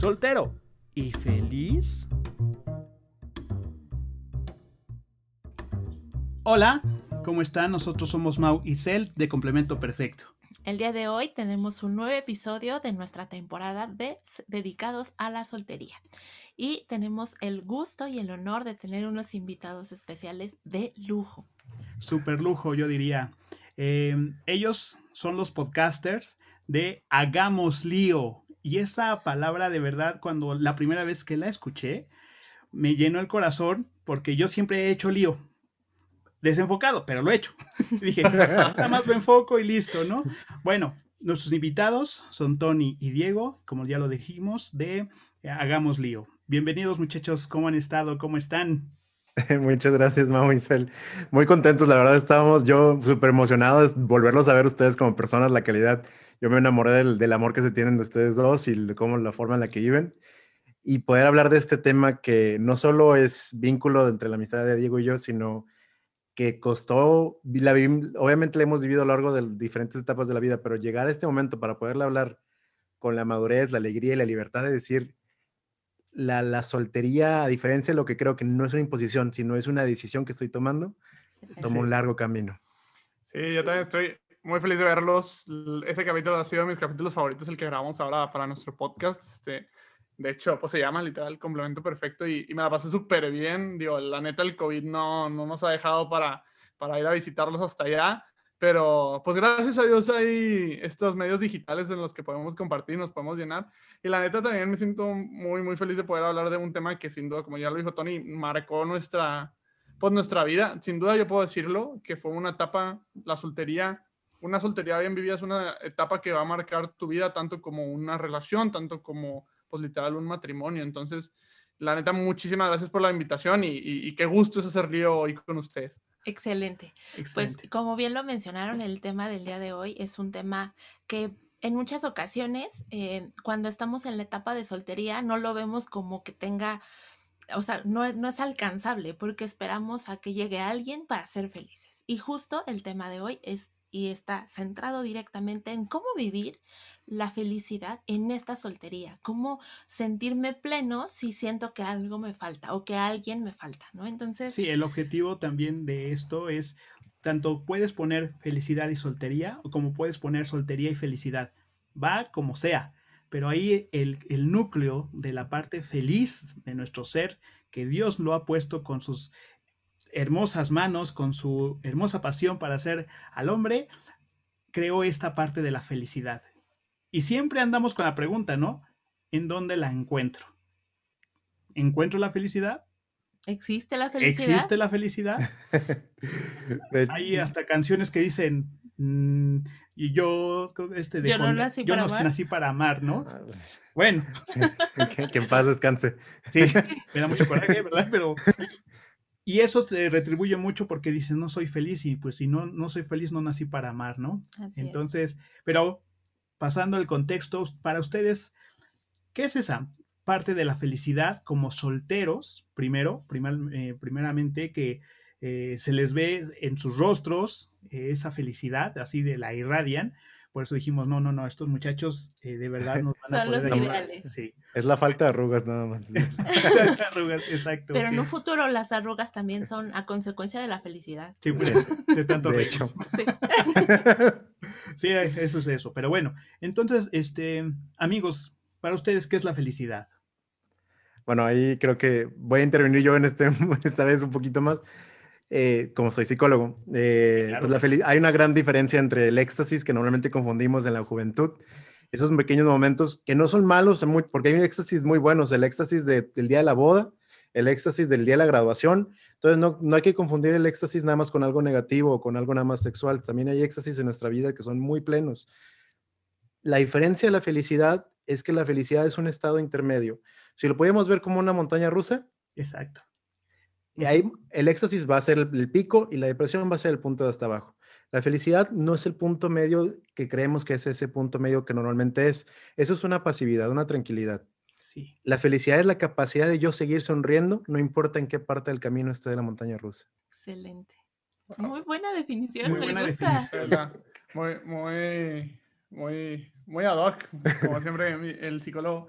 soltero y feliz. Hola, ¿cómo están? Nosotros somos Mau y Cel de Complemento Perfecto. El día de hoy tenemos un nuevo episodio de nuestra temporada de dedicados a la soltería y tenemos el gusto y el honor de tener unos invitados especiales de lujo. Super lujo, yo diría. Em, ellos son los podcasters de Hagamos Lío. Y esa palabra de verdad, cuando la primera vez que la escuché, me llenó el corazón porque yo siempre he hecho lío. Desenfocado, pero lo he hecho. Dije, nada más lo enfoco y listo, ¿no? Bueno, nuestros invitados son Tony y Diego, como ya lo dijimos, de Hagamos Lío. Bienvenidos muchachos, ¿cómo han estado? ¿Cómo están? Muchas gracias, Mau y Muy contentos, la verdad, estábamos yo súper emocionados de volverlos a ver ustedes como personas, la calidad. Yo me enamoré del, del, amor que se tienen de ustedes dos y de cómo la forma en la que viven. Y poder hablar de este tema que no solo es vínculo entre la amistad de Diego y yo, sino que costó, la, obviamente la hemos vivido a lo largo de diferentes etapas de la vida, pero llegar a este momento para poderle hablar con la madurez, la alegría y la libertad de decir, la, soltería, a diferencia de lo que creo que no es una imposición, sino es una decisión que estoy tomando, tomo un largo camino. Sí, yo también estoy muy feliz de verlos. Ese capítulo ha sido de mis capítulos favoritos, el que grabamos ahora para nuestro podcast. Este, de hecho, pues se llama literal complemento perfecto y, me la pasé súper bien. Digo, la neta, el COVID no, no nos ha dejado para, para ir a visitarlos hasta allá. Pero pues gracias a Dios hay estos medios digitales en los que podemos compartir, nos podemos llenar. Y la neta también me siento muy, muy feliz de poder hablar de un tema que sin duda, como ya lo dijo Tony, marcó nuestra, pues nuestra vida. Sin duda yo puedo decirlo, que fue una etapa, la soltería, una soltería bien vivida es una etapa que va a marcar tu vida tanto como una relación, tanto como pues literal un matrimonio. Entonces, la neta, muchísimas gracias por la invitación y, y qué gusto es hacer lío hoy con ustedes. Excelente. Pues como bien lo mencionaron, el tema del día de hoy es un tema que en muchas ocasiones, eh, cuando estamos en la etapa de soltería, no lo vemos como que tenga, o sea, no, no es alcanzable porque esperamos a que llegue alguien para ser felices. Y justo el tema de hoy es y está centrado directamente en cómo vivir la felicidad en esta soltería, cómo sentirme pleno si siento que algo me falta o que alguien me falta, ¿no? Entonces... Sí, el objetivo también de esto es, tanto puedes poner felicidad y soltería, o como puedes poner soltería y felicidad, va como sea, pero ahí el, el núcleo de la parte feliz de nuestro ser, que Dios lo ha puesto con sus hermosas manos, con su hermosa pasión para hacer al hombre, creó esta parte de la felicidad. Y siempre andamos con la pregunta, ¿no? ¿En dónde la encuentro? ¿Encuentro la felicidad? ¿Existe la felicidad? ¿Existe la felicidad? Hay hasta canciones que dicen, mm, y yo, este de yo, no nací, para amar. nací para amar, ¿no? Ah, bueno. que, en paz descanse. Sí, me da mucho coraje, ¿verdad? Pero y eso te retribuye mucho porque dices, no soy feliz y pues si no, no soy feliz, no nací para amar, ¿no? Entonces, pero pasando el contexto, para ustedes, ¿qué es esa parte de la felicidad como solteros? Primero, eh, primeramente que eh, se les ve en sus rostros eh, esa felicidad, así de la irradian, por eso dijimos, no, no, no, estos muchachos eh, de verdad nos van a poder los ideales. Sí. Es la falta de arrugas nada más. arrugas, exacto. Pero en un futuro las arrugas también son a consecuencia de la felicidad. Sí, pues, de, tanto de hecho. Sí. sí, eso es eso. Pero bueno, entonces, este, amigos, para ustedes, ¿qué es la felicidad? Bueno, ahí creo que voy a intervenir yo en este, esta vez un poquito más. Eh, como soy psicólogo, eh, pues hay una gran diferencia entre el éxtasis que normalmente confundimos en la juventud, esos pequeños momentos que no son malos, porque hay un éxtasis muy buenos, el éxtasis del día de la boda, el éxtasis del día de la graduación, entonces no, no hay que confundir el éxtasis nada más con algo negativo o con algo nada más sexual, también hay éxtasis en nuestra vida que son muy plenos. La diferencia de la felicidad es que la felicidad es un estado intermedio. Si lo podemos ver como una montaña rusa, exacto y ahí el éxtasis va a ser el, pico y la depresión va a ser el punto de hasta abajo. La felicidad no es el punto medio que creemos que es ese punto medio que normalmente es. Eso es una pasividad, una tranquilidad. Sí. La felicidad es la capacidad de yo seguir sonriendo, no importa en qué parte del camino esté de la montaña rusa. Excelente. Muy buena definición, muy me gusta. Muy, muy, muy, muy ad hoc, como siempre el psicólogo.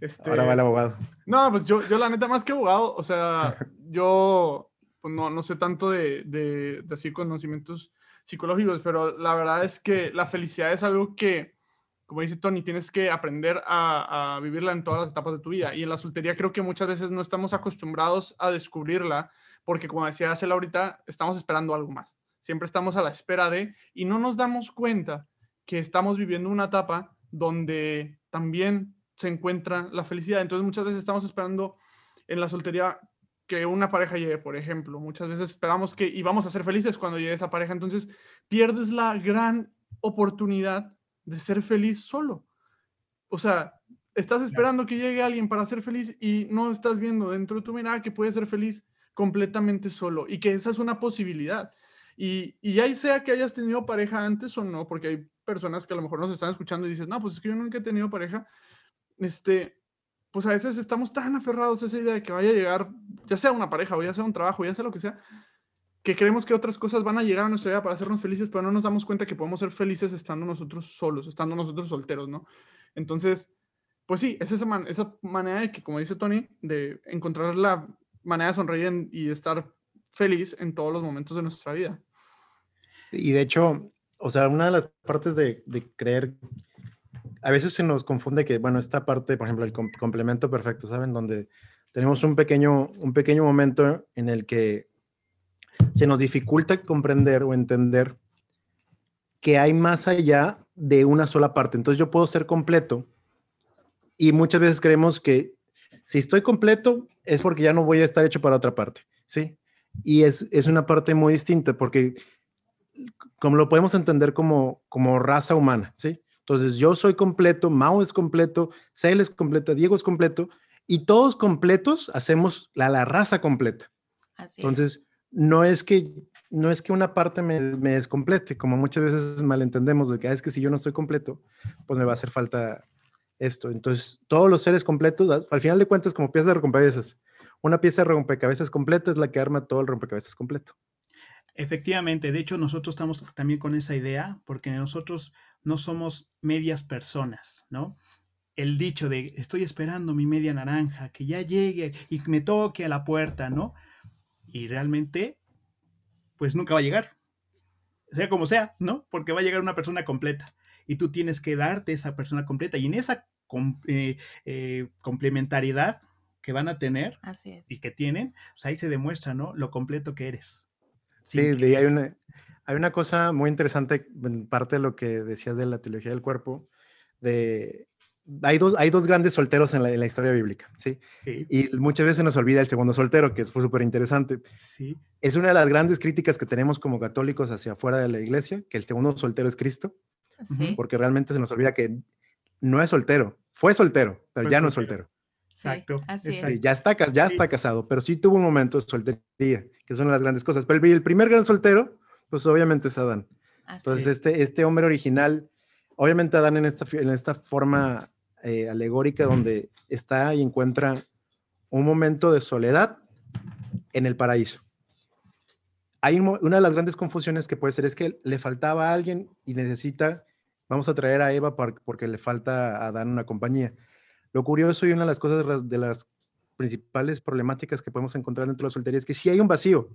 Este, Ahora va el abogado. No, pues yo, yo la neta más que abogado, o sea, yo pues no, no sé tanto de, de, de así conocimientos psicológicos, pero la verdad es que la felicidad es algo que, como dice Tony, tienes que aprender a, a, vivirla en todas las etapas de tu vida. Y en la soltería creo que muchas veces no estamos acostumbrados a descubrirla, porque como decía Cela ahorita, estamos esperando algo más. Siempre estamos a la espera de, y no nos damos cuenta que estamos viviendo una etapa donde también se encuentra la felicidad. Entonces muchas veces estamos esperando en la soltería que una pareja llegue, por ejemplo. Muchas veces esperamos que y vamos a ser felices cuando llegue esa pareja. Entonces pierdes la gran oportunidad de ser feliz solo. O sea, estás esperando que llegue alguien para ser feliz y no estás viendo dentro de tu mirada que puedes ser feliz completamente solo y que esa es una posibilidad. Y, y ya sea que hayas tenido pareja antes o no, porque hay personas que a lo mejor nos están escuchando y dices, no, pues es que yo nunca he tenido pareja, este, pues a veces estamos tan aferrados a esa idea de que vaya a llegar, ya sea una pareja o ya sea un trabajo, ya sea lo que sea, que creemos que otras cosas van a llegar a nuestra vida para hacernos felices, pero no nos damos cuenta que podemos ser felices estando nosotros solos, estando nosotros solteros, ¿no? Entonces, pues sí, es esa, esa manera de que, como dice Tony, de encontrar la manera de sonreír y estar feliz en todos los momentos de nuestra vida. Y de hecho, o sea, una de las partes de, creer, a veces se nos confunde que, bueno, esta parte, por ejemplo, el complemento perfecto, ¿saben? Donde tenemos un pequeño, un pequeño momento en el que se nos dificulta comprender o entender que hay más allá de una sola parte. Entonces yo puedo ser completo y muchas veces creemos que si estoy completo es porque ya no voy a estar hecho para otra parte, ¿sí? Y es, es una parte muy distinta porque como lo podemos entender como, como raza humana, ¿sí? Entonces, yo soy completo, Mao es completo, Cel es completo, Diego es completo, y todos completos hacemos la, la raza completa. Así Entonces, no es que no es que una parte me, me, descomplete, como muchas veces malentendemos de que ah, es que si yo no estoy completo, pues me va a hacer falta esto. Entonces, todos los seres completos, al final de cuentas, como piezas de rompecabezas, una pieza de rompecabezas completa es la que arma todo el rompecabezas completo. Efectivamente, de hecho nosotros estamos también con esa idea porque nosotros no somos medias personas, ¿no? El dicho de estoy esperando mi media naranja, que ya llegue y me toque a la puerta, ¿no? Y realmente, pues nunca va a llegar, sea como sea, ¿no? Porque va a llegar una persona completa y tú tienes que darte esa persona completa y en esa eh, eh, complementariedad que van a tener y que tienen, pues ahí se demuestra, ¿no? Lo completo que eres. Sí, hay, una, hay una cosa muy interesante, en parte de lo que decías de la teología del cuerpo, de, hay, dos, hay dos grandes solteros en la, en la historia bíblica, ¿sí? Y muchas veces nos olvida el segundo soltero, que fue súper interesante. Sí. Es una de las grandes críticas que tenemos como católicos hacia afuera de la iglesia, que el segundo soltero es Cristo, sí. porque realmente se nos olvida que no es soltero, fue soltero, pero ya no es soltero. Exacto. Ya, está, ya está casado, pero sí tuvo un momento de soltería, que son las grandes cosas. Pero el primer gran soltero, pues obviamente es Adán. Entonces, este, este hombre original, obviamente Adán en esta, en esta forma eh, alegórica donde está y encuentra un momento de soledad en el paraíso. Hay una de las grandes confusiones que puede ser es que le faltaba a alguien y necesita, vamos a traer a Eva porque le falta a Adán una compañía. Lo curioso y una de las cosas de las principales problemáticas que podemos encontrar dentro de la soltería es que si hay un vacío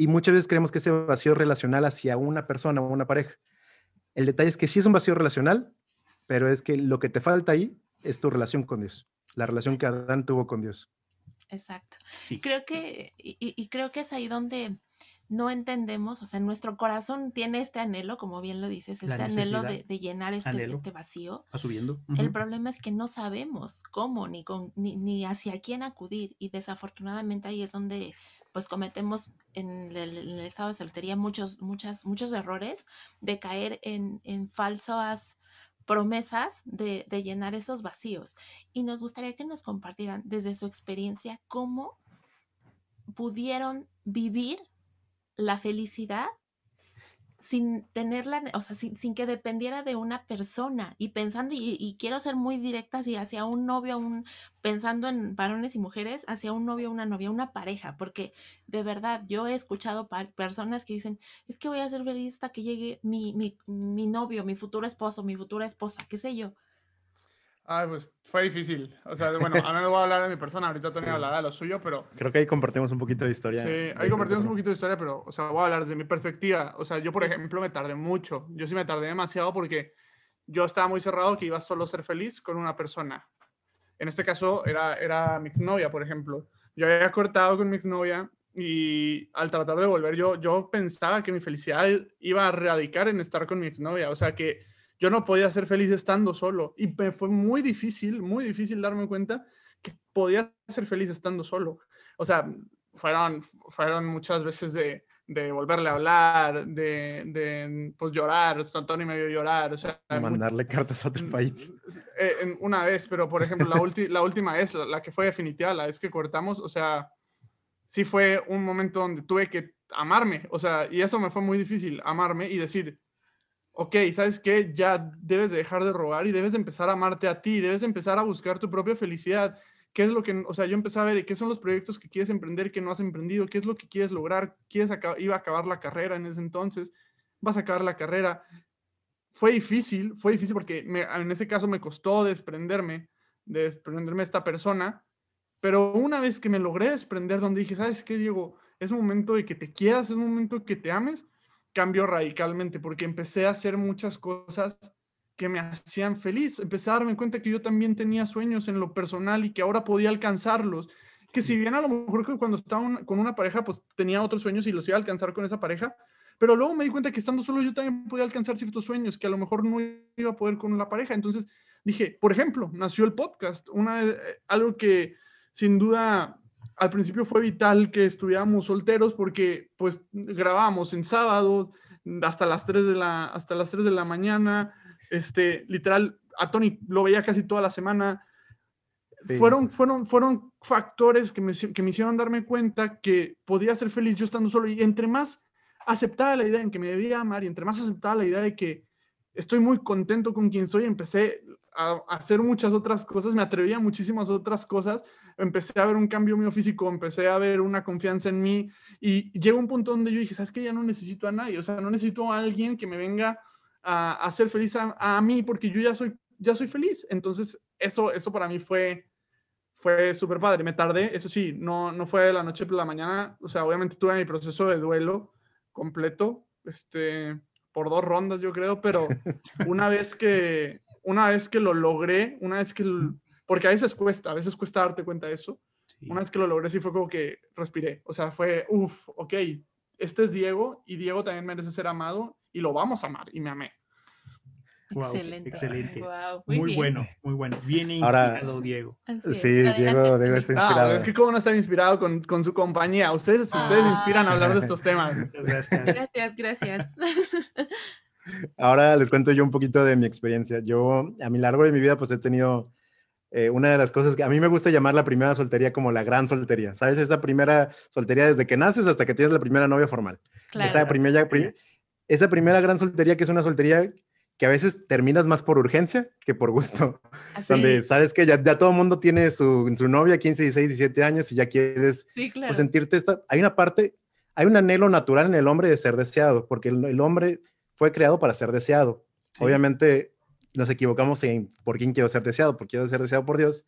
y muchas veces creemos que ese vacío relacional hacia una persona o una pareja. El detalle es que sí es un vacío relacional, pero es que lo que te falta ahí es tu relación con Dios, la relación que Adán tuvo con Dios. Exacto. Sí. Creo que, y creo que es ahí donde no entendemos, o sea, nuestro corazón tiene este anhelo, como bien lo dices, este anhelo de, llenar este, este, vacío. Va subiendo. El problema es que no sabemos cómo ni, con, ni, hacia quién acudir y desafortunadamente ahí es donde pues cometemos en el, estado de soltería muchos, muchas, muchos errores de caer en, en falsas promesas de, de llenar esos vacíos. Y nos gustaría que nos compartieran desde su experiencia cómo pudieron vivir la felicidad sin tenerla, o sea, sin, que dependiera de una persona y pensando, y, quiero ser muy directa así, hacia un novio, un, pensando en varones y mujeres, hacia un novio, una novia, una pareja, porque de verdad yo he escuchado personas que dicen, es que voy a ser feliz hasta que llegue mi, mi, mi novio, mi futuro esposo, mi futura esposa, qué sé yo. Ay, pues fue difícil. O sea, bueno, ahora no voy a hablar de mi persona, ahorita Tony hablará de lo suyo, pero... Creo que ahí compartimos un poquito de historia. Sí, ahí compartimos un poquito de historia, pero, o sea, voy a hablar desde mi perspectiva. O sea, yo, por ejemplo, me tardé mucho. Yo sí me tardé demasiado porque yo estaba muy cerrado que iba solo a ser feliz con una persona. En este caso, era, era mi exnovia, por ejemplo. Yo había cortado con mi exnovia y al tratar de volver, yo, yo pensaba que mi felicidad iba a radicar en estar con mi exnovia. O sea, que yo no podía ser feliz estando solo. Y me fue muy difícil, muy difícil darme cuenta que podía ser feliz estando solo. O sea, fueron, fueron muchas veces de, de volverle a hablar, de, de pues llorar, Tony me vio llorar, o sea... Mandarle cartas a otro país. Eh, una vez, pero por ejemplo, la, la última vez, la, la, que fue definitiva, la vez que cortamos, o sea, sí fue un momento donde tuve que amarme, o sea, y eso me fue muy difícil, amarme y decir, ok, ¿sabes qué? Ya debes de dejar de robar y debes de empezar a amarte a ti, debes de empezar a buscar tu propia felicidad. ¿Qué es lo que, o sea, yo empecé a ver qué son los proyectos que quieres emprender que no has emprendido? ¿Qué es lo que quieres lograr? ¿Quieres iba a acabar la carrera en ese entonces? ¿Vas a acabar la carrera? Fue difícil, fue difícil porque en ese caso me costó desprenderme, de desprenderme de esta persona, pero una vez que me logré desprender, donde dije, ¿sabes qué, Diego? Es momento de que te quieras, es momento de que te ames, cambio radicalmente porque empecé a hacer muchas cosas que me hacían feliz. Empecé a darme cuenta que yo también tenía sueños en lo personal y que ahora podía alcanzarlos. Que si bien a lo mejor cuando estaba con una pareja, pues tenía otros sueños y los iba a alcanzar con esa pareja, pero luego me di cuenta que estando solo yo también podía alcanzar ciertos sueños que a lo mejor no iba a poder con la pareja. Entonces dije, por ejemplo, nació el podcast, una, eh, algo que sin duda al principio fue vital que estuviéramos solteros porque pues grabábamos en sábados hasta las 3 de la, hasta las 3 de la mañana, este, literal, a Tony lo veía casi toda la semana. Fueron, fueron, fueron factores que me, que me hicieron darme cuenta que podía ser feliz yo estando solo. Y entre más aceptaba la idea en que me debía amar y entre más aceptaba la idea de que estoy muy contento con quien soy, empecé a, hacer muchas otras cosas, me atreví a muchísimas otras cosas, empecé a ver un cambio mío físico, empecé a ver una confianza en mí y llegó un punto donde yo dije, ¿sabes qué? Ya no necesito a nadie, o sea, no necesito a alguien que me venga a, a hacer feliz a, mí porque yo ya soy, ya soy feliz. Entonces, eso, eso para mí fue, fue súper padre. Me tardé, eso sí, no, no fue de la noche por la mañana, o sea, obviamente tuve mi proceso de duelo completo, este, por dos rondas yo creo, pero una vez que, una vez que lo logré, una vez que, porque a veces cuesta, a veces cuesta darte cuenta de eso, una vez que lo logré sí fue como que respiré, o sea, fue, uff, ok, este es Diego y Diego también merece ser amado y lo vamos a amar y me amé. excelente. Excelente. muy, bueno, muy bueno. Bien inspirado, Diego. sí, Diego, Diego está inspirado. es que cómo no estar inspirado con, con su compañía. Ustedes, ustedes inspiran a hablar de estos temas. Gracias, gracias. gracias. Ahora les cuento yo un poquito de mi experiencia. Yo, a mi largo de mi vida, pues he tenido eh, una de las cosas que a mí me gusta llamar la primera soltería como la gran soltería. ¿Sabes? Esa primera soltería desde que naces hasta que tienes la primera novia formal. Esa, primera, esa primera gran soltería que es una soltería que a veces terminas más por urgencia que por gusto. Donde sabes que ya, ya todo el mundo tiene su, su, novia, 15, 16, 17 años y ya quieres pues, sentirte esta... Hay una parte, hay un anhelo natural en el hombre de ser deseado, porque el hombre fue creado para ser deseado. Obviamente nos equivocamos en por quién quiero ser deseado, por quiero ser deseado por Dios.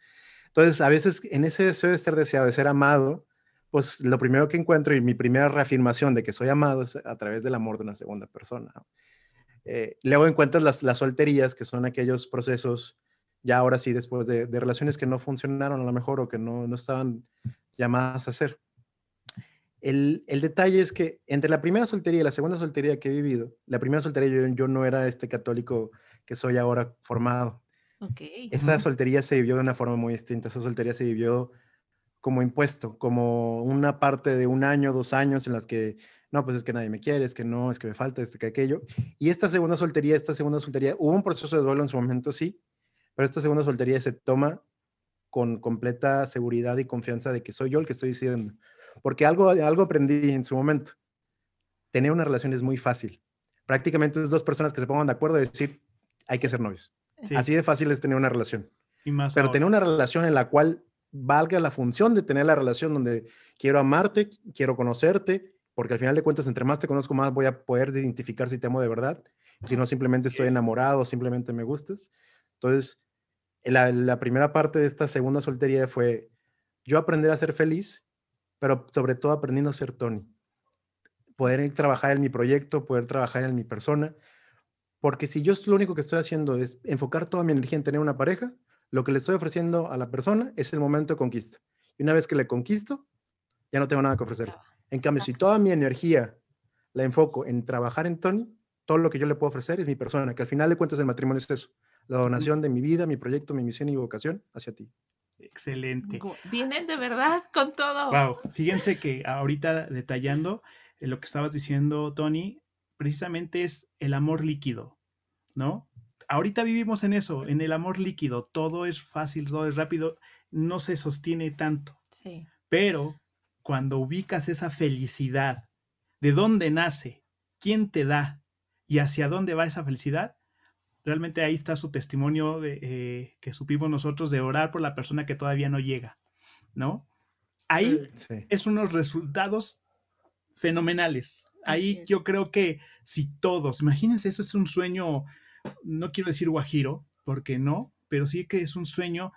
Entonces, a veces en ese deseo de ser deseado, de ser amado, pues lo primero que encuentro y mi primera reafirmación de que soy amado es a través del amor de una segunda persona. Eh, luego encuentras las, las solterías, que son aquellos procesos, ya ahora sí, después de, de relaciones que no funcionaron a lo mejor o que no, no estaban llamadas a ser. El, detalle es que entre la primera soltería y la segunda soltería que he vivido, la primera soltería yo, no era este católico que soy ahora formado. Okay. Esa soltería se vivió de una forma muy distinta. Esa soltería se vivió como impuesto, como una parte de un año, dos años en las que, no, pues es que nadie me quiere, es que no, es que me falta, es que aquello. Y esta segunda soltería, esta segunda soltería, hubo un proceso de duelo en su momento, sí, pero esta segunda soltería se toma con completa seguridad y confianza de que soy yo el que estoy diciendo porque algo, algo aprendí en su momento. Tener una relación es muy fácil. prácticamente es dos personas que se pongan de acuerdo y decir, hay que ser novios. Así de fácil es tener una relación. Pero tener una relación en la cual valga la función de tener la relación donde quiero amarte, quiero conocerte, porque al final de cuentas, entre más te conozco, más voy a poder identificar si te amo de verdad, si no simplemente estoy enamorado, simplemente me gustas. Entonces, la, la primera parte de esta segunda soltería fue yo aprender a ser feliz, pero sobre todo aprendiendo a ser Tony. Poder trabajar en mi proyecto, poder trabajar en mi persona, porque si yo lo único que estoy haciendo es enfocar toda mi energía en tener una pareja, lo que le estoy ofreciendo a la persona es el momento de conquista. Y una vez que le conquisto, ya no tengo nada que ofrecer. En cambio, si toda mi energía la enfoco en trabajar en Tony, todo lo que yo le puedo ofrecer es mi persona, que al final de cuentas el matrimonio es eso, la donación de mi vida, mi proyecto, mi misión y vocación hacia ti. Excelente. Vienen de verdad con todo. Wow. Fíjense que ahorita detallando eh, lo que estabas diciendo, Tony, precisamente es el amor líquido, ¿no? Ahorita vivimos en eso, en el amor líquido. Todo es fácil, todo es rápido, no se sostiene tanto. Sí. Pero cuando ubicas esa felicidad, de dónde nace, quién te da y hacia dónde va esa felicidad, realmente ahí está su testimonio eh, que supimos nosotros de orar por la persona que todavía no llega, ¿no? Ahí es unos resultados fenomenales. Ahí yo creo que si todos, imagínense, esto es un sueño, no quiero decir guajiro, porque no, pero sí que es un sueño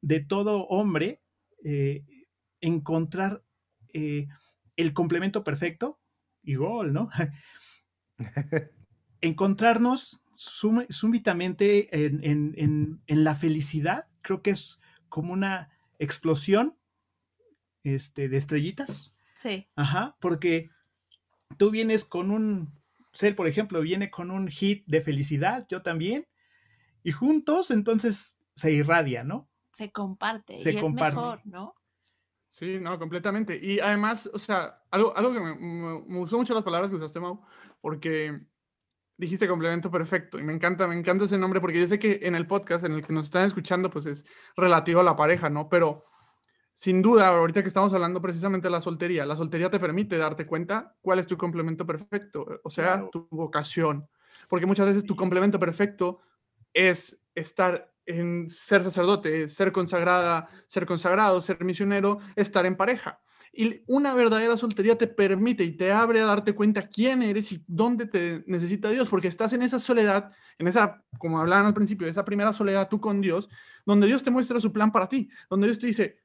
de todo hombre eh, encontrar eh, el complemento perfecto y gol, ¿no? Encontrarnos súbitamente en, la felicidad, creo que es como una explosión este, de estrellitas. Sí. Ajá, porque tú vienes con un, Cel, por ejemplo, viene con un hit de felicidad, yo también, y juntos entonces se irradia, ¿no? Se comparte se y comparte. es mejor, ¿no? Sí, no, completamente. Y además, o sea, algo, algo que me, me, gustó mucho las palabras que usaste, Mau, porque dijiste complemento perfecto y me encanta, me encanta ese nombre porque yo sé que en el podcast en el que nos están escuchando pues es relativo a la pareja, ¿no? Pero sin duda, ahorita que estamos hablando precisamente de la soltería, la soltería te permite darte cuenta cuál es tu complemento perfecto, o sea, tu vocación. Porque muchas veces tu complemento perfecto es estar en ser sacerdote, ser consagrada, ser consagrado, ser misionero, estar en pareja. Y una verdadera soltería te permite y te abre a darte cuenta quién eres y dónde te necesita Dios, porque estás en esa soledad, en esa, como hablaban al principio, esa primera soledad tú con Dios, donde Dios te muestra su plan para ti, donde Dios te dice,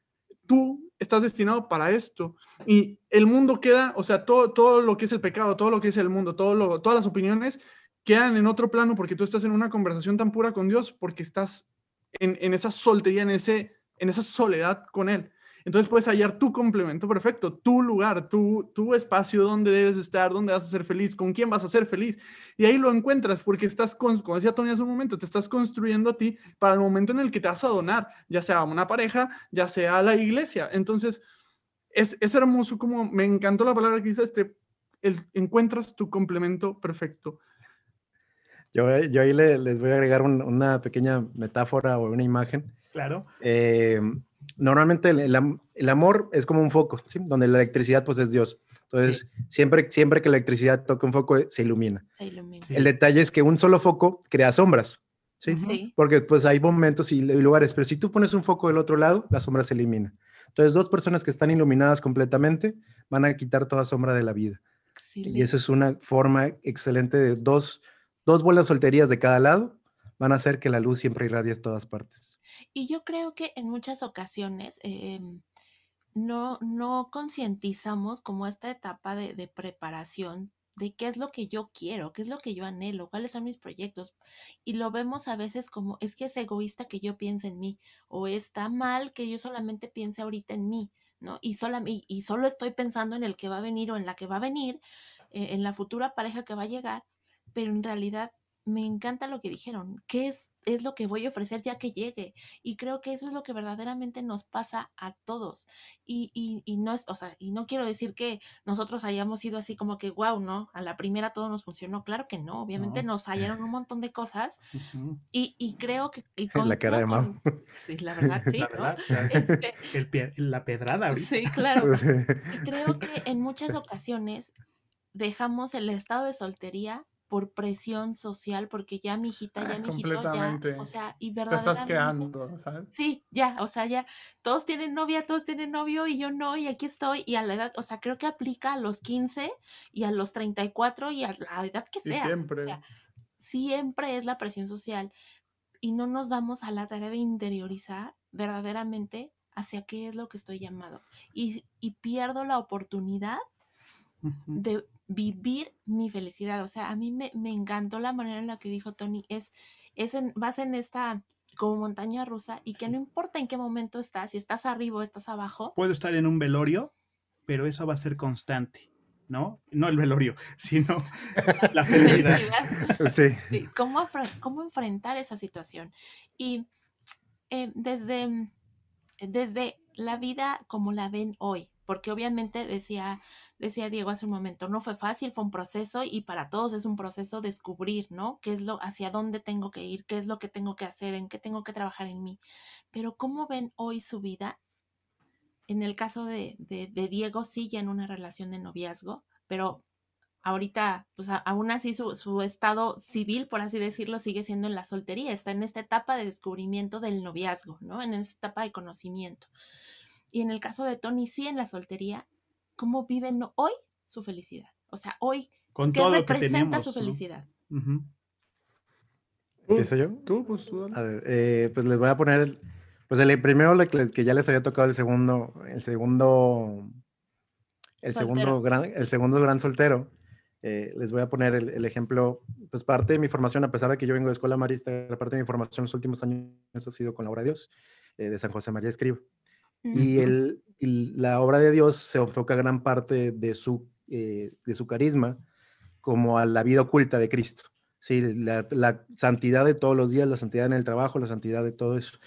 tú estás destinado para esto. Y el mundo queda, o sea, todo, todo lo que es el pecado, todo lo que es el mundo, todo lo, todas las opiniones quedan en otro plano porque tú estás en una conversación tan pura con Dios, porque estás en, en esa soltería, en, ese, en esa soledad con Él. Entonces puedes hallar tu complemento perfecto, tu lugar, tu, tu espacio donde debes estar, donde vas a ser feliz, con quién vas a ser feliz. Y ahí lo encuentras porque estás, con, como decía Tony hace un momento, te estás construyendo a ti para el momento en el que te vas a donar, ya sea a una pareja, ya sea a la iglesia. Entonces, es, es hermoso como me encantó la palabra que dice este, el, encuentras tu complemento perfecto. Yo, yo ahí les voy a agregar una pequeña metáfora o una imagen. Claro. Eh, normalmente el, amor es como un foco, ¿sí? donde la electricidad pues es Dios. Entonces, siempre, siempre que la electricidad toca un foco, se ilumina. El detalle es que un solo foco crea sombras, ¿sí? Porque pues hay momentos y lugares, pero si tú pones un foco del otro lado, la sombra se elimina. Entonces, dos personas que están iluminadas completamente van a quitar toda sombra de la vida. Y eso es una forma excelente de dos, dos bolas solterías de cada lado, van a hacer que la luz siempre irradie a todas partes. Y yo creo que en muchas ocasiones em, no, no concientizamos como esta etapa de, de preparación de qué es lo que yo quiero, qué es lo que yo anhelo, cuáles son mis proyectos. Y lo vemos a veces como es que es egoísta que yo piense en mí o está mal que yo solamente piense ahorita en mí, ¿no? Y, y, solo estoy pensando en el que va a venir o en la que va a venir, eh, en la futura pareja que va a llegar, pero en realidad me encanta lo que dijeron, qué es, es lo que voy a ofrecer ya que llegue. Y creo que eso es lo que verdaderamente nos pasa a todos. Y, y, no es, o sea, y no quiero decir que nosotros hayamos sido así como que, wow, ¿no? A la primera todo nos funcionó. Claro que no, obviamente nos fallaron un montón de cosas. y, y, creo que... la cara de Mau. Sí, la verdad, sí. Este la pedrada. Sí, claro. y creo que en muchas ocasiones dejamos el estado de soltería por presión social, porque ya mi hijita, ya Ah, mi hijito, ya, completamente. o sea, y Te estás verdaderamente, quedando, ¿sabes? sí, ya, o sea, ya, todos tienen novia, todos tienen novio y yo no, y aquí estoy, y a la edad, o sea, creo que aplica a los 15 y a los 34 y a la edad que Y sea, o siempre. sea, siempre es la presión social y no nos damos a la tarea de interiorizar verdaderamente hacia qué es lo que estoy llamado. Y, y pierdo la oportunidad de vivir mi felicidad. O sea, a mí me, me encantó la manera en la que dijo Tony, es, es en, vas en esta como montaña rusa y que no importa en qué momento estás, si estás arriba o estás abajo, Puedo estar en un velorio, pero eso va a ser constante, ¿no? No el velorio, sino la felicidad. felicidad. Sí. ¿Cómo, cómo enfrentar esa situación? Y eh, desde, desde la vida como la ven hoy, porque obviamente decía, decía Diego hace un momento, no fue fácil, fue un proceso y para todos es un proceso descubrir, ¿no? ¿Qué es lo, hacia dónde tengo que ir, qué es lo que tengo que hacer, en qué tengo que trabajar en mí? Pero ¿cómo ven hoy su vida? En el caso de, de, Diego, sigue en una relación de noviazgo, pero ahorita, pues aún así su, su estado civil, por así decirlo, sigue siendo en la soltería, está en esta etapa de descubrimiento del noviazgo, ¿no? En esta etapa de conocimiento. Y en el caso de Tony, sí en la soltería, ¿cómo viven hoy su felicidad? O sea, hoy, Con ¿qué todo lo que representa tenemos. su ¿no? felicidad? Ujú. ¿Empiezo yo? Tú, pues tú. A ver, eh, pues les voy a poner, el- pues el primero que les- que ya les había tocado el segundo, el segundo, el segundo gran, el segundo gran soltero. eh, les voy a poner el, el ejemplo, pues parte de mi formación, a pesar de que yo vengo de escuela marista, parte de mi formación en los últimos años ha sido con la obra de Dios, eh, de San José María Escriba. Y, el, y la obra de Dios se enfoca gran parte de su, eh, de su carisma como a la vida oculta de Cristo. Sí, la, la santidad de todos los días, la santidad en el trabajo, la santidad de todo eso.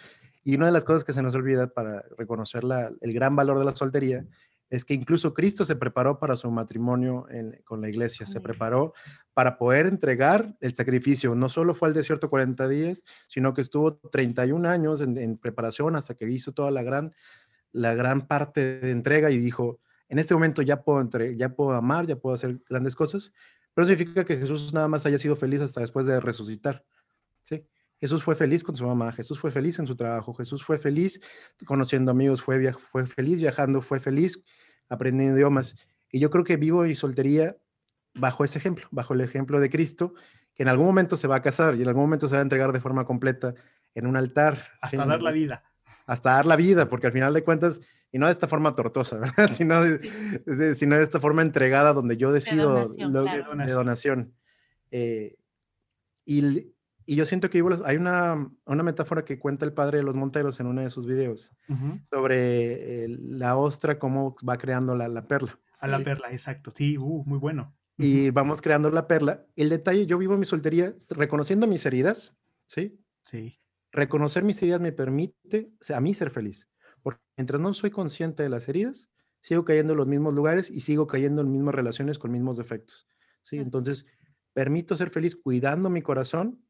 Y una de las cosas que se nos olvida para reconocer la- el gran valor de la soltería es que incluso Cristo se preparó para su matrimonio en- con la iglesia, se preparó para poder entregar el sacrificio. No solo fue al desierto 40 días, sino que estuvo 31 años en, en preparación hasta que hizo toda la gran, la gran parte de entrega y dijo, en este momento ya puedo, entre, ya puedo amar, ya puedo hacer grandes cosas, pero significa que Jesús nada más haya sido feliz hasta después de resucitar. ¿sí? Jesús fue feliz con su mamá, Jesús fue feliz en su trabajo, Jesús fue feliz conociendo amigos, fue, feliz viajando, fue feliz aprendiendo idiomas. Y yo creo que vivo y soltería bajo ese ejemplo, bajo el ejemplo de Cristo, que en algún momento se va a casar y en algún momento se va a entregar de forma completa en un altar. Hasta dar la vida. Hasta dar la vida, porque al final de cuentas, y no de esta forma tortosa, ¿verdad? Sino de, de- sino de esta forma entregada donde yo decido donación, lo- claro. de donación. Eh, y, y yo siento que hay una, una metáfora que cuenta el padre de los Monteros en uno de sus videos sobre eh, la ostra, cómo va creando la, la perla. A la Sí. perla, exacto. Sí, uh, muy bueno. Y vamos creando la perla. El detalle, yo vivo mi soltería reconociendo mis heridas, ¿sí? Sí. Reconocer mis heridas me permite a mí ser feliz. Porque mientras no soy consciente de las heridas, sigo cayendo en los mismos lugares y sigo cayendo en mismas relaciones con mismos defectos. ¿sí? Entonces, permito ser feliz cuidando mi corazón,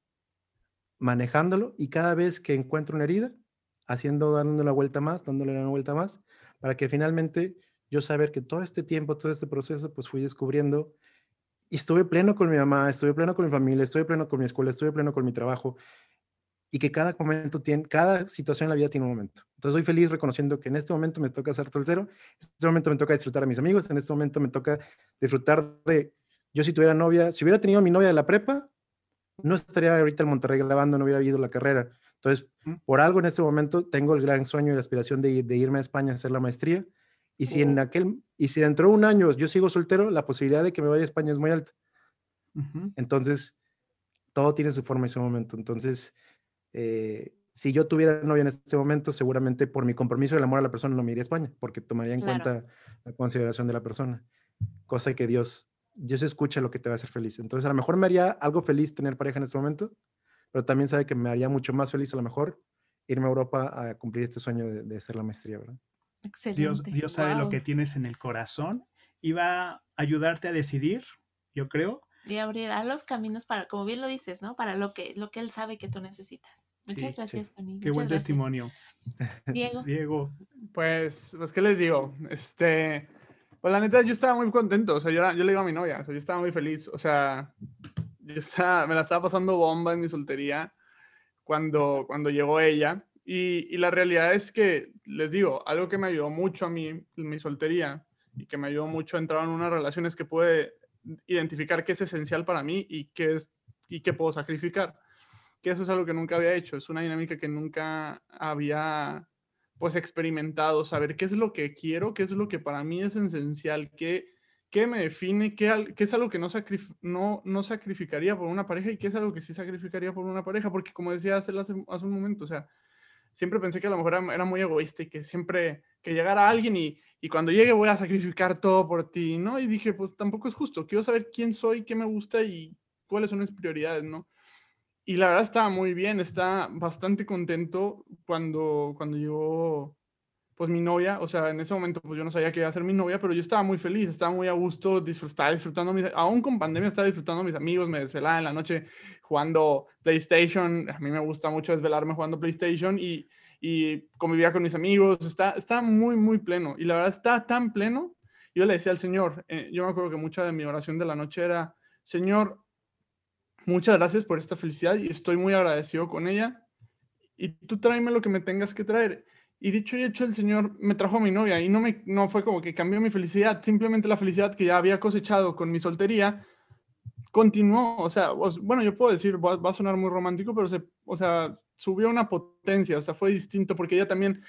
manejándolo y cada vez que encuentro una herida, haciendo, dándole una vuelta más, dándole una vuelta más, para que finalmente yo saber que todo este tiempo, todo este proceso, pues fui descubriendo y estuve pleno con mi mamá, estuve pleno con mi familia, estuve pleno con mi escuela, estuve pleno con mi trabajo y que cada momento tiene, cada situación en la vida tiene un momento. Entonces soy feliz reconociendo que en este momento me toca ser soltero, en este momento me toca disfrutar a mis amigos, en este momento me toca disfrutar de, yo si tuviera novia, si hubiera tenido mi novia de la prepa, no estaría ahorita en Monterrey grabando, no hubiera ido la carrera. Entonces, por algo en este momento tengo el gran sueño y la aspiración de, ir- de irme a España a hacer la maestría. Y si en Oh. aquel, y si dentro de un año yo sigo soltero, la posibilidad de que me vaya a España es muy alta. Entonces, todo tiene su forma y su momento. Entonces, eh, si yo tuviera novia en este momento, seguramente por mi compromiso del amor a la persona no me iría a España, porque tomaría en Claro. cuenta la consideración de la persona. Cosa que Dios, Dios escucha lo que te va a hacer feliz. Entonces, a lo mejor me haría algo feliz tener pareja en este momento, pero también sabe que me haría mucho más feliz a lo mejor irme a Europa a cumplir este sueño de, de hacer la maestría, ¿verdad? Excelente. Dios, Dios sabe lo que tienes en el corazón y va a ayudarte a decidir, yo creo. Y abrirá los caminos para, como bien lo dices, ¿no? Para lo que, lo que él sabe que tú necesitas. Muchas Sí, gracias, Tony. Qué muchas buen gracias. testimonio. Diego. Diego, Pues, pues, ¿qué les digo? Este, pues la neta, yo estaba muy contento. O sea, yo, yo le digo a mi novia, o sea, yo estaba muy feliz. O sea, yo estaba, me la estaba pasando bomba en mi soltería cuando, cuando llegó ella. Y, y, la realidad es que, les digo, algo que me ayudó mucho a mí en mi soltería y que me ayudó mucho a entrar en una relación es que puede identificar qué es esencial para mí y qué, es, y qué puedo sacrificar. Que eso es algo que nunca había hecho, es una dinámica que nunca había pues experimentado, saber qué es lo que quiero, qué es lo que para mí es esencial, qué, qué me define, qué, qué es algo que no, no, no, sacrificaría por una pareja y qué es algo que sí sacrificaría por una pareja, porque como decía hace, hace un momento, o sea, siempre pensé que a lo mejor era, muy egoísta y que siempre que llegara alguien y, y, cuando llegue voy a sacrificar todo por ti, ¿no? Y dije, pues tampoco es justo, quiero saber quién soy, qué me gusta y cuáles son mis prioridades, ¿no? Y la verdad estaba muy bien, estaba bastante contento cuando, cuando llegó pues mi novia, o sea, en ese momento pues yo no sabía que iba a ser mi novia, pero yo estaba muy feliz, estaba muy a gusto, estaba disfrutando, mis, aún con pandemia estaba disfrutando mis amigos, me desvelaba en la noche jugando PlayStation, a mí me gusta mucho desvelarme jugando PlayStation y, y convivía con mis amigos, está, está muy, muy pleno y la verdad está tan pleno, yo le decía al Señor, eh, yo me acuerdo que mucha de mi oración de la noche era, Señor, muchas gracias por esta felicidad y estoy muy agradecido con ella y tú tráeme lo que me tengas que traer. Y dicho y hecho, el Señor me trajo a mi novia y no, me, no fue como que cambió mi felicidad, simplemente la felicidad que ya había cosechado con mi soltería continuó. O sea, bueno, yo puedo decir, va, a sonar muy romántico, pero se, o sea, subió una potencia, o sea, fue distinto porque ella también,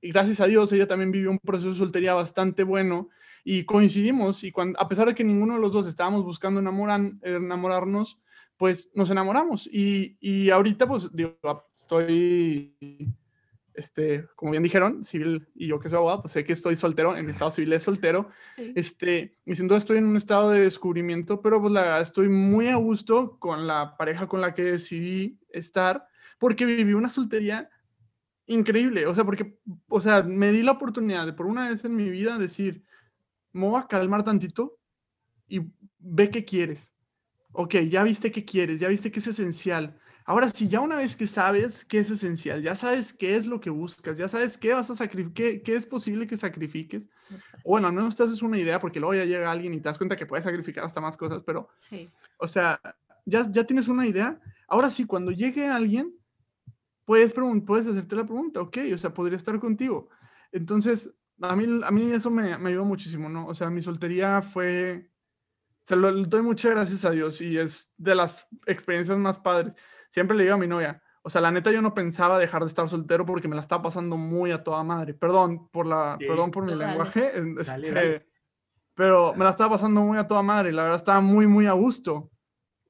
gracias a Dios, ella también vivió un proceso de soltería bastante bueno y coincidimos y cuando, a pesar de que ninguno de los dos estábamos buscando enamoran, enamorarnos, pues nos enamoramos y, y ahorita pues digo, estoy este, como bien dijeron, civil y yo que soy abogado, pues sé que estoy soltero, en mi estado civil es soltero, este, y sin duda estoy en un estado de descubrimiento, pero pues la estoy muy a gusto con la pareja con la que decidí estar, porque viví una soltería increíble, o sea, porque, o sea, me di la oportunidad de por una vez en mi vida decir, me voy a calmar tantito y ve qué quieres. Ok, ya viste qué quieres, ya viste qué es esencial, Ahora sí, ya una vez que sabes qué es esencial, ya sabes qué es lo que buscas, ya sabes qué vas a sacrificar, qué, es posible que sacrifiques. bueno, al menos te haces una idea porque luego ya llega alguien y te das cuenta que puedes sacrificar hasta más cosas, pero, sí. o sea, ya, ya tienes una idea. Ahora sí, cuando llegue alguien, puedes, puedes hacerte la pregunta, ok, o sea, podría estar contigo. Entonces, a mí, a mí eso me, me ayudó muchísimo, ¿no? O sea, mi soltería fue, se lo doy muchas gracias a Dios y es de las experiencias más padres siempre le digo a mi novia, o sea, la neta yo no pensaba dejar de estar soltero porque me la estaba pasando muy a toda madre. Perdón por la, perdón por mi lenguaje, este, pero me la estaba pasando muy a toda madre. La verdad estaba muy, muy a gusto.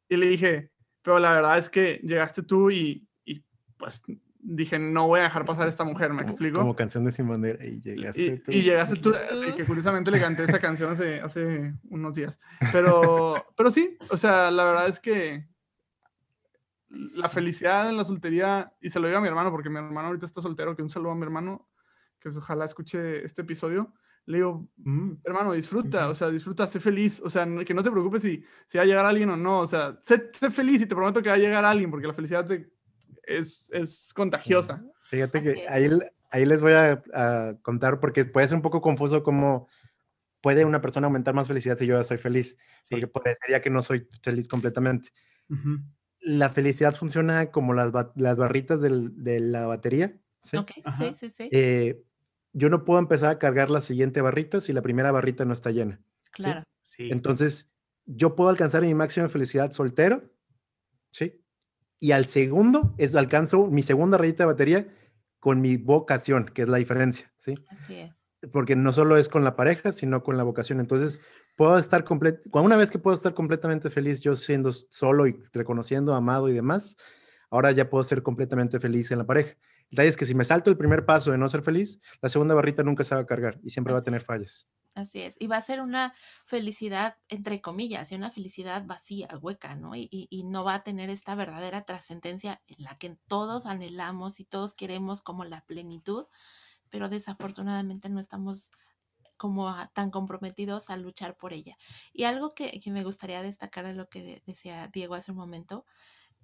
Y le dije, pero la verdad es que llegaste tú y, y pues dije, no voy a dejar pasar a esta mujer, ¿me explico? Como canción de Sin Bandera, y llegaste tú. Y llegaste tú, y que curiosamente le canté esa canción hace, hace unos días. Pero, pero sí, o sea, la verdad es que la felicidad en la soltería, y se lo digo a mi hermano, porque mi hermano ahorita está soltero, que un saludo a mi hermano, que ojalá escuche este episodio. Le digo, mm. hermano, disfruta, o sea, disfruta, sé feliz, o sea, que no te preocupes si, si va a llegar alguien o no, o sea, sé, feliz y te prometo que va a llegar alguien, porque la felicidad es, es contagiosa. Fíjate que ahí, ahí les voy a, contar, porque puede ser un poco confuso cómo puede una persona aumentar más felicidad si yo ya soy feliz, porque parecería que no soy feliz completamente la felicidad funciona como las, las barritas de la batería. ¿sí? sí, sí, sí. Eh, yo no puedo empezar a cargar la siguiente barrita si la primera barrita no está llena. Claro. ¿sí? Entonces, yo puedo alcanzar mi máxima felicidad soltero, ¿sí? Y al segundo, es, alcanzo mi segunda rayita de batería con mi vocación, que es la diferencia, ¿sí? Así es. Porque no solo es con la pareja, sino con la vocación. Entonces, puedo estar completo, una vez que puedo estar completamente feliz yo siendo solo y reconociendo, amado y demás, ahora ya puedo ser completamente feliz en la pareja. El detalle es que si me salto el primer paso de no ser feliz, la segunda barrita nunca se va a cargar y siempre va a tener fallas. Así es. Y va a ser una felicidad, entre comillas, y una felicidad vacía, hueca, ¿no? Y, y no va a tener esta verdadera trascendencia en la que todos anhelamos y todos queremos como la plenitud, pero desafortunadamente no estamos como tan comprometidos a luchar por ella. Y algo que, me gustaría destacar de lo que decía Diego hace un momento,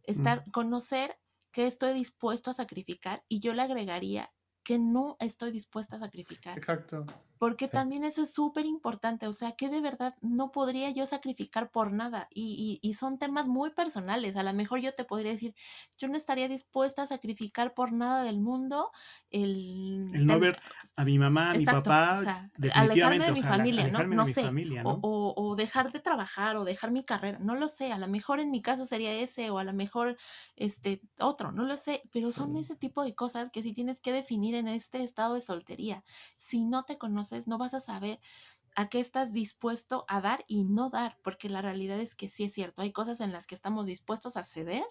estar, conocer que estoy dispuesto a sacrificar y yo le agregaría que no estoy dispuesta a sacrificar. Exacto. Porque también eso es súper importante, o sea, que de verdad no podría yo sacrificar por nada y, y, son temas muy personales, a lo mejor yo te podría decir, yo no estaría dispuesta a sacrificar por nada del mundo el... El no ver a mi mamá, a mi papá, o sea, alejarme de mi familia, ¿no? No sé, O, o, dejar de trabajar o dejar mi carrera, no lo sé, a lo mejor en mi caso sería ese o a lo mejor este otro, no lo sé, pero son ese tipo de cosas que sí tienes que definir en este estado de soltería. Si no te conoces, no vas a saber a qué estás dispuesto a dar y no dar, porque la realidad es que sí es cierto, hay cosas en las que estamos dispuestos a ceder,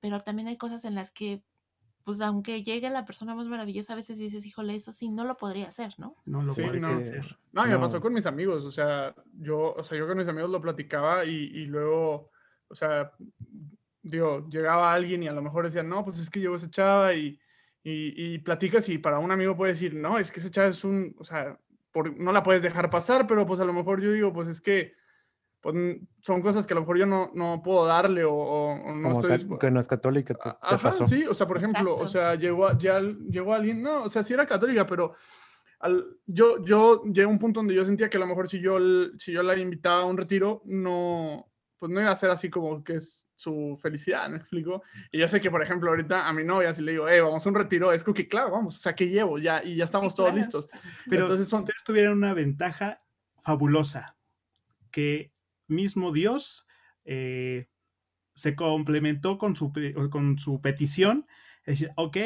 pero también hay cosas en las que, pues aunque llegue la persona más maravillosa, a veces dices, híjole, eso sí, no lo podría hacer, ¿no? No lo podría hacer. No, me pasó con mis amigos, o sea, yo, o sea, yo con mis amigos lo platicaba y, y luego, o sea, digo, llegaba alguien y a lo mejor decía, no, pues es que llegó esa chava y y, platicas y para un amigo puede decir, no, es que esa chava es un, o sea, por, no la puedes dejar pasar, pero pues a lo mejor yo digo, pues es que pues, son cosas que a lo mejor yo no, no puedo darle o, no estoy... Que no es católica, te, Ajá, sí, o sea, por ejemplo, o sea, llegó, ya, llegó alguien, no, o sea, sí era católica, pero al, yo, yo llegué a un punto donde yo sentía que a lo mejor si yo, si yo la invitaba a un retiro, no, pues no iba a ser así como que es su felicidad, ¿me explico? Y yo sé que, por ejemplo, ahorita a mi novia, si le digo, eh, vamos a un retiro, es como que, claro, vamos, o sea, que llevo ya y ya estamos todos listos. Pero Entonces son... ustedes tuvieron una ventaja fabulosa, que mismo Dios eh, se complementó con su, con su petición, es decir, ok,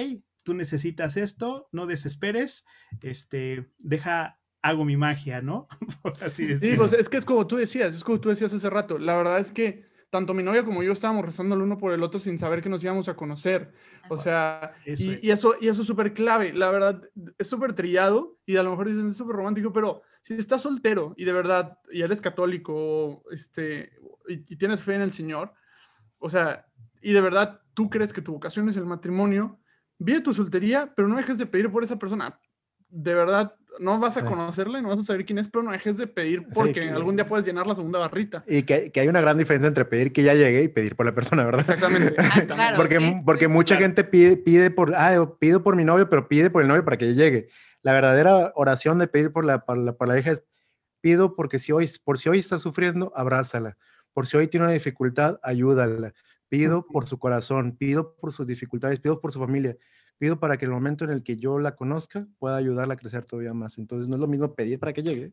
tú necesitas esto, no desesperes, este, deja hago mi magia, ¿no? así Sí, pues es que es como tú decías, es como tú decías hace rato. La verdad es que tanto mi novia como yo estábamos rezando el uno por el otro sin saber que nos íbamos a conocer. O sea, y, eso, y eso es súper clave. La verdad, es súper trillado y a lo mejor dicen es súper romántico, pero si estás soltero y de verdad, y eres católico, este, y, y tienes fe en el Señor, o sea, y de verdad tú crees que tu vocación es el matrimonio, vive tu soltería, pero no dejes de pedir por esa persona. De verdad, no vas a conocerle, no vas a saber quién es, pero no dejes de pedir porque algún día puedes llenar la segunda barrita. Y que, que, hay una gran diferencia entre pedir que ya llegue y pedir por la persona, ¿verdad? Exactamente. Ah, porque porque mucha gente pide, pide por, ah, pido por mi novio, pero pide por el novio para que llegue. La verdadera oración de pedir por la, por la, por la hija es, pido porque si hoy, por si hoy está sufriendo, abrázala. Por si hoy tiene una dificultad, ayúdala. Pido por su corazón, pido por sus dificultades, pido por su familia pido para que el momento en el que yo la conozca pueda ayudarla a crecer todavía más. Entonces no es lo mismo pedir para que llegue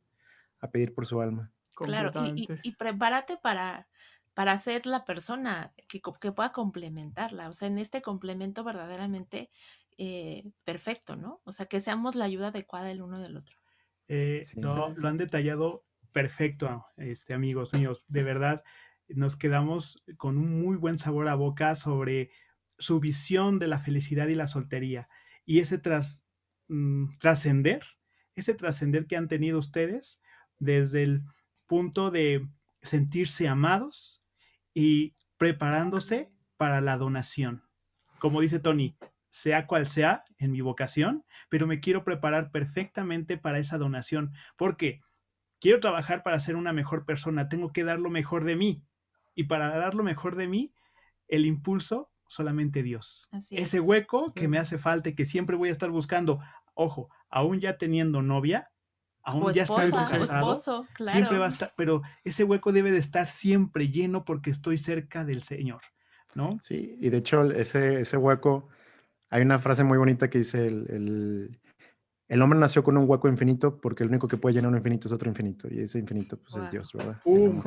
a pedir por su alma. Claro, y, prepárate para, para ser la persona que, que, pueda complementarla, o sea, en este complemento verdaderamente eh, perfecto, ¿no? O sea, que seamos la ayuda adecuada el uno del otro. Eh, no, lo han detallado perfecto, este, amigos míos. De verdad, nos quedamos con un muy buen sabor a boca sobre su visión de la felicidad y la soltería y ese mm, trascender, ese trascender que han tenido ustedes desde el punto de sentirse amados y preparándose para la donación. Como dice Tony, sea cual sea en mi vocación, pero me quiero preparar perfectamente para esa donación, porque quiero trabajar para ser una mejor persona, tengo que dar lo mejor de mí. Y para dar lo mejor de mí, el impulso solamente Dios. Ese hueco que me hace falta y que siempre voy a estar buscando. Ojo, aún ya teniendo novia, aún ya está casado, siempre va a estar, pero ese hueco debe de estar siempre lleno porque estoy cerca del Señor, ¿no? Sí, y de hecho ese, ese hueco, hay una frase muy bonita que dice el el hombre nació con un hueco infinito porque el único que puede llenar un infinito es otro infinito y ese infinito pues es Dios, ¿verdad? Uh,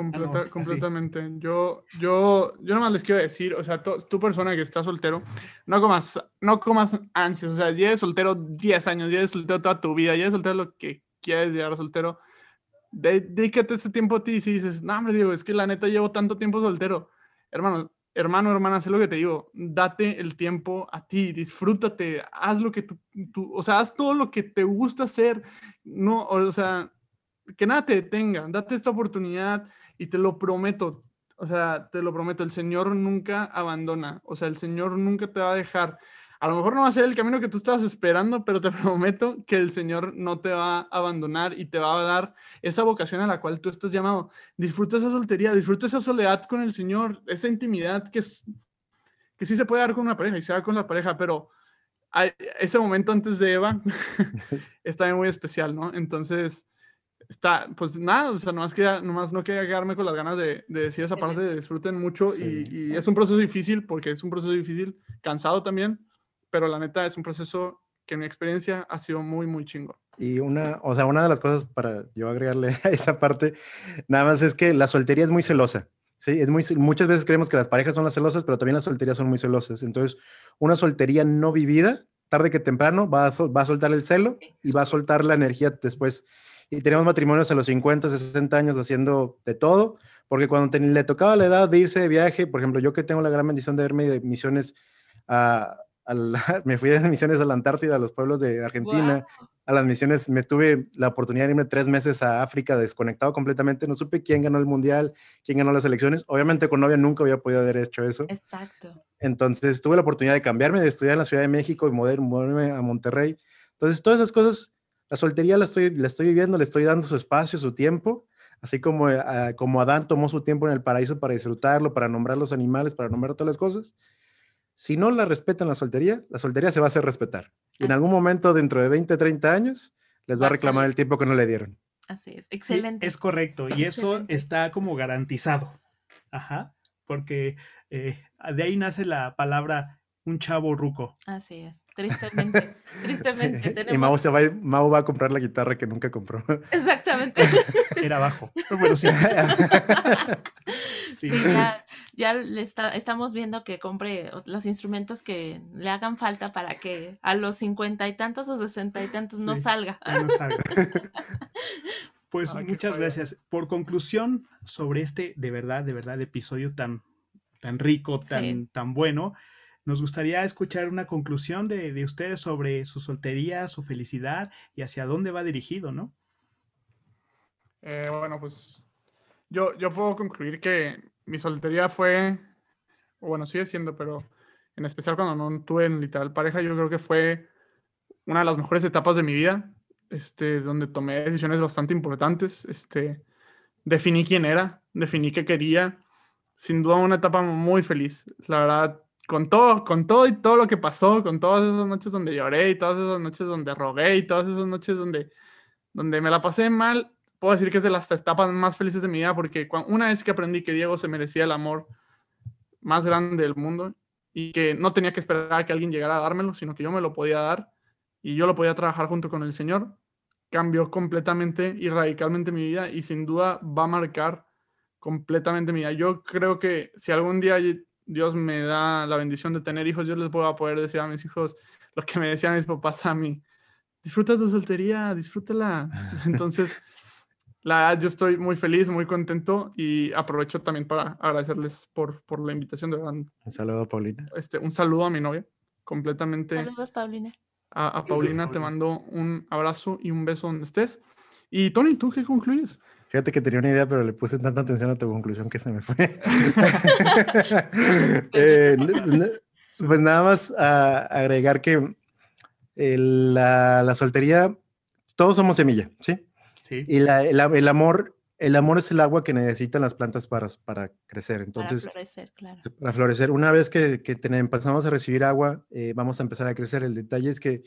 completamente. Yo, yo, yo nomás les quiero decir, o sea, tu persona que está soltero, no comas, no comas ansias, o sea, lleves soltero 10 años, lleves soltero toda tu vida, lleves soltero lo que quieres llegar soltero, dedícate ese tiempo a ti y si dices, no, hombre, digo, es que la neta llevo tanto tiempo soltero, hermano, hermano, hermana, sé lo que te digo, date el tiempo a ti, disfrútate, haz lo que tú, o sea, haz todo lo que te gusta hacer, no, o sea, que nada te detenga, date esta oportunidad y te lo prometo, o sea, te lo prometo, el Señor nunca abandona, o sea, el Señor nunca te va a dejar. A lo mejor no va a ser el camino que tú estabas esperando, pero te prometo que el Señor no te va a abandonar y te va a dar esa vocación a la cual tú estás llamado. Disfruta esa soltería, disfruta esa soledad con el Señor, esa intimidad que, es, que sí se puede dar con una pareja y se da con la pareja, pero ese momento antes de Eva está muy especial, ¿no? Entonces, está, pues nada, o sea, nomás, quería, nomás no quería quedarme con las ganas de, decir esa parte, de disfruten mucho y, es un proceso difícil, porque es un proceso difícil, cansado también, pero la neta es un proceso que en mi experiencia ha sido muy, muy chingo. Y una, o sea, una de las cosas para yo agregarle a esa parte, nada más es que la soltería es muy celosa. Sí, es muy, muchas veces creemos que las parejas son las celosas, pero también las solterías son muy celosas. Entonces, una soltería no vivida, tarde que temprano, va a, va a soltar el celo y va a soltar la energía después. Y tenemos matrimonios a los 50, 60 años haciendo de todo, porque cuando le tocaba la edad de irse de viaje, por ejemplo, yo que tengo la gran bendición de verme de misiones a, me fui de misiones a la Antártida, a los pueblos de Argentina, a las misiones, me tuve la oportunidad de irme tres meses a África desconectado completamente, no supe quién ganó el mundial, quién ganó las elecciones, obviamente con novia nunca había podido haber hecho eso. Exacto. Entonces tuve la oportunidad de cambiarme, de estudiar en la Ciudad de México y moverme a Monterrey. Entonces todas esas cosas, la soltería la estoy, la estoy viviendo, le estoy dando su espacio, su tiempo, así como, eh, como Adán tomó su tiempo en el paraíso para disfrutarlo, para nombrar los animales, para nombrar todas las cosas si no la respetan la soltería, la soltería se va a hacer respetar. Y en algún momento, dentro de 20, 30 años, les va a reclamar el tiempo que no le dieron. Así es, excelente. es correcto, y eso está como garantizado. Ajá, porque eh, de ahí nace la palabra un chavo ruco. Así es, tristemente, tristemente. Tenemos... Y Mau, se va, Mau va a comprar la guitarra que nunca compró. Exactamente. Era bajo. Bueno, sí. sí. Ya, le está, estamos viendo que compre los instrumentos que le hagan falta para que a los cincuenta y tantos o sesenta y tantos no salga. No salga. Pues muchas gracias. Por conclusión sobre este de verdad, de verdad episodio tan, tan rico, tan, tan bueno, nos gustaría escuchar una conclusión de, ustedes sobre su soltería, su felicidad y hacia dónde va dirigido, ¿no? Eh, bueno, pues yo, yo puedo concluir que mi soltería fue, bueno, sigue siendo, pero en especial cuando no tuve en literal pareja, yo creo que fue una de las mejores etapas de mi vida, este, donde tomé decisiones bastante importantes, este, definí quién era, definí qué quería, sin duda una etapa muy feliz. La verdad, con todo, con todo y todo lo que pasó, con todas esas noches donde lloré y todas esas noches donde rogué y todas esas noches donde, donde me la pasé mal, puedo decir que es de las etapas más felices de mi vida porque una vez que aprendí que Diego se merecía el amor más grande del mundo y que no tenía que esperar a que alguien llegara a dármelo, sino que yo me lo podía dar y yo lo podía trabajar junto con el Señor, cambió completamente y radicalmente mi vida y sin duda va a marcar completamente mi vida. Yo creo que si algún día Dios me da la bendición de tener hijos, yo les voy a poder decir a mis hijos lo que me decían mis papás a mí. Disfruta tu soltería, disfrútala. Entonces, la verdad, yo estoy muy feliz, muy contento y aprovecho también para agradecerles por, por la invitación. De verdad. Un saludo a Paulina. Este, un saludo a mi novia, completamente. Saludos, Paulina. A, a Paulina te mando un abrazo y un beso donde estés. Y Tony, ¿tú qué concluyes? Fíjate que tenía una idea, pero le puse tanta atención a tu conclusión que se me fue. Eh, pues nada más a agregar que la, la, soltería, todos somos semilla, ¿sí? Sí. Y la, el, amor, el amor es el agua que necesitan las plantas para, para crecer. Entonces, para florecer, claro. Para florecer. Una vez que, que empezamos a recibir agua, eh, vamos a empezar a crecer. El detalle es que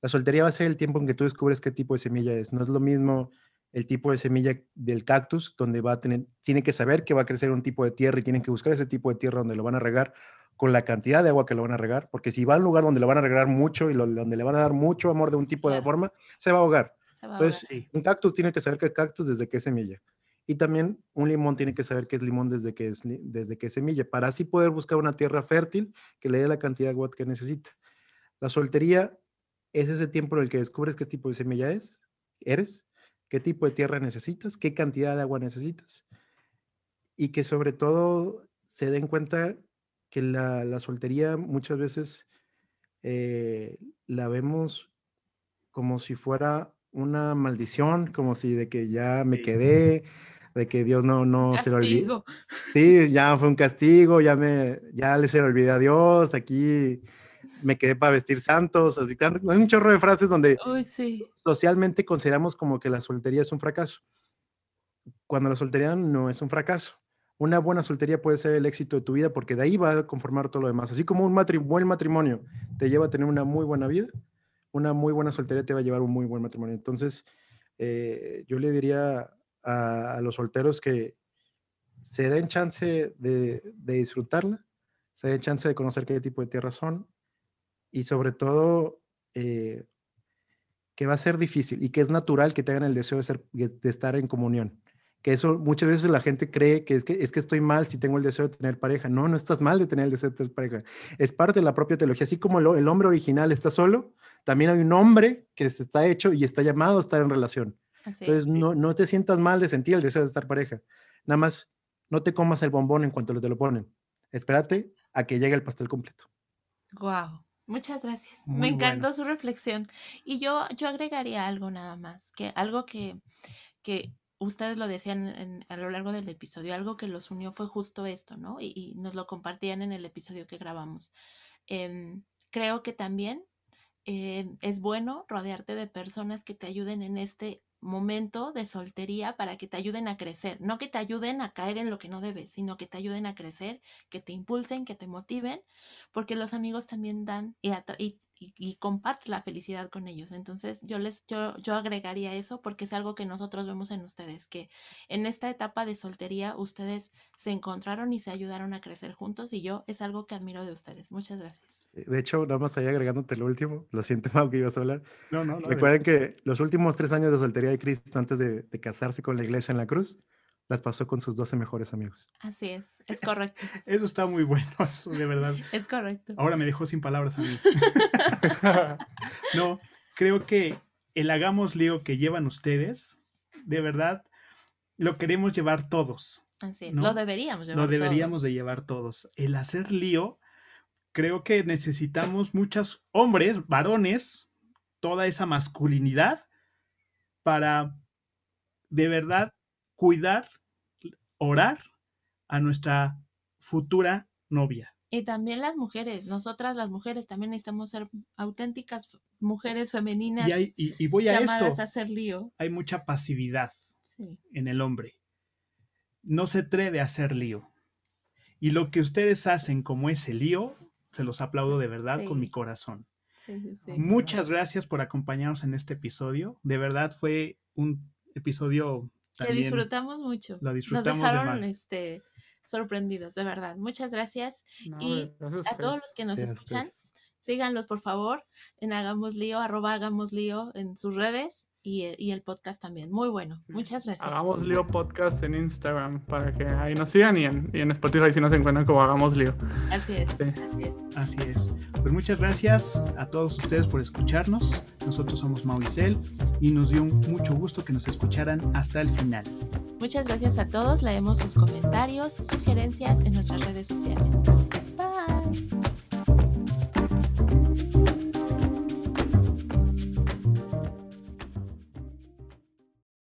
la soltería va a ser el tiempo en que tú descubres qué tipo de semilla es. No es lo mismo el tipo de semilla del cactus, donde va a tener, tiene que saber que va a crecer un tipo de tierra y tienen que buscar ese tipo de tierra donde lo van a regar con la cantidad de agua que lo van a regar, porque si va a un lugar donde lo van a regar mucho y donde le van a dar mucho amor de un tipo de forma, se va a ahogar. Entonces, un cactus tiene que saber que es cactus desde que es semilla. Y también un limón tiene que saber que es limón desde que es, desde que es semilla, para así poder buscar una tierra fértil que le dé la cantidad de agua que necesita. La soltería es ese tiempo en el que descubres qué tipo de semilla es, eres, qué tipo de tierra necesitas, qué cantidad de agua necesitas y que sobre todo se den cuenta que la, soltería muchas veces eh, la vemos como si fuera una maldición, como si de que ya me quedé, de que Dios no, no se lo olvidó. Sí, ya fue un castigo, ya me, ya le se le olvidó a Dios, aquí me quedé para vestir santos, así hay un chorro de frases donde socialmente consideramos como que la soltería es un fracaso. Cuando la soltería no es un fracaso. Una buena soltería puede ser el éxito de tu vida porque de ahí va a conformar todo lo demás. Así como un buen matrimonio te lleva a tener una muy buena vida, una muy buena soltería te va a llevar un muy buen matrimonio. Entonces, eh, yo le diría a, los solteros que se den chance de, disfrutarla, se den chance de conocer qué tipo de tierras son y sobre todo eh, que va a ser difícil y que es natural que tengan el deseo de, de estar en comunión. Que eso muchas veces la gente cree que es, que es que estoy mal si tengo el deseo de tener pareja. No, no estás mal de tener el deseo de tener pareja. Es parte de la propia teología. Así como el, hombre original está solo, también hay un hombre que está hecho y está llamado a estar en relación. Entonces, no, no te sientas mal de sentir el deseo de estar pareja. Nada más, no te comas el bombón en cuanto te lo ponen. Espérate a que llegue el pastel completo. Wow. Muchas gracias. Me encantó su reflexión. Y yo, yo agregaría algo nada más, que algo que, que ustedes lo decían a lo largo del episodio, algo que los unió fue justo esto, ¿no? Y, nos lo compartían en el episodio que grabamos. Em, creo que también em, es bueno rodearte de personas que te ayuden en este momento de soltería para que te ayuden a crecer, no que te ayuden a caer en lo que no debes, sino que te ayuden a crecer, que te impulsen, que te motiven, porque los amigos también dan y, y, y, compartes la felicidad con ellos. Entonces yo les, yo, yo agregaría eso porque es algo que nosotros vemos en ustedes, que en esta etapa de soltería ustedes se encontraron y se ayudaron a crecer juntos y yo es algo que admiro de ustedes. Muchas gracias. Eh, de hecho, nada más ahí agregándote lo último, lo siento, Mau, que ibas a hablar. No, no, no. Recuerden que los últimos tres años de soltería de Cristo antes de, de casarse con la iglesia en la cruz, las pasó con sus 12 mejores amigos. Así es, es correcto. Eso está muy bueno, eso de verdad. Es correcto. Ahora me dejó sin palabras a mí. no, creo que el hagamos lío que llevan ustedes, de verdad, lo queremos llevar todos. Así es, lo deberíamos llevar Lo deberíamos de llevar todos. El hacer lío, creo que necesitamos muchos hombres, varones, toda esa masculinidad para de verdad cuidar, orar a nuestra futura novia. Y también las mujeres, nosotras las mujeres también necesitamos ser auténticas mujeres femeninas. Y, voy a esto. A hacer lío. Hay mucha pasividad en el hombre. No se atreve a hacer lío. Y lo que ustedes hacen como ese lío, se los aplaudo de verdad con mi corazón. Muchas gracias por acompañarnos en este episodio. De verdad fue un episodio que disfrutamos mucho. Disfrutamos Nos dejaron este, sorprendidos, de verdad. Muchas gracias. y a, todos los que nos escuchan, síganlos por favor en Hagamos Lío, arroba Hagamos Lío en sus redes y, el podcast también. Muy bueno. Muchas gracias. Hagamos Lío Podcast en Instagram para que ahí nos sigan y en, y en Spotify si nos encuentran como Hagamos Lío. Así es. Así es. Así es. Pues muchas gracias a todos ustedes por escucharnos. Nosotros somos Mauricel y nos dio mucho gusto que nos escucharan hasta el final. Muchas gracias a todos. Leemos sus comentarios, sugerencias en nuestras redes sociales.